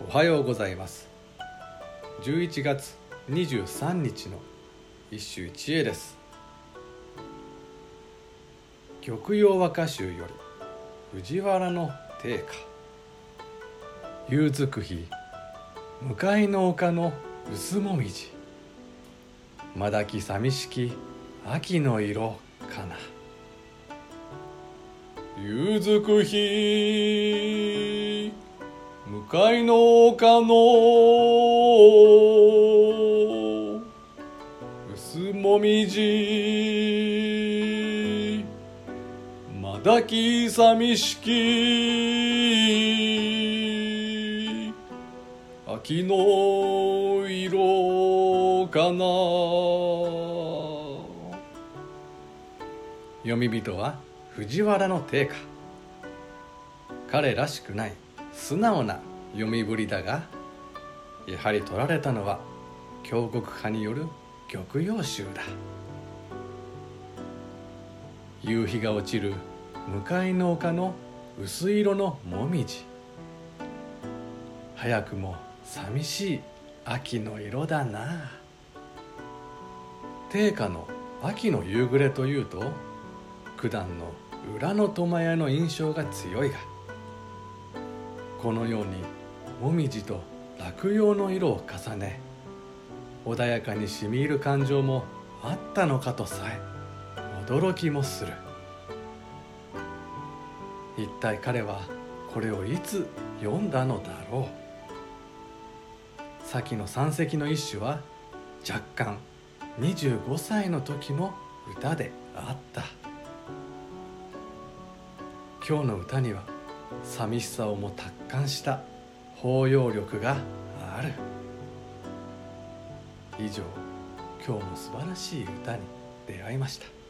おはようございます。11月23日の一首一会です。玉葉和歌集より藤原の定家。夕づく日向かいの丘の薄もみじ。まだき寂しき秋の色かな。夕づく日。向かいの丘の薄もみじ。まだき寂しき。秋の色かな。読み人は藤原の定家。彼らしくない。素直な読みぶりだがやはり取られたのは京極派による玉葉集だ。夕日が落ちる向かいの丘の薄色のもみじ。早くも寂しい秋の色だな。定家の秋の夕暮れというと九段の裏の苫屋の印象が強いがこのようにもみじと落葉の色を重ね穏やかにしみ入る感情もあったのかとさえ驚きもする。一体彼はこれをいつ読んだのだろう。先の三隻の一首は若干25歳の時の歌であった。今日の歌には寂しさをも達観した包容力がある。以上今日も素晴らしい歌に出会いました。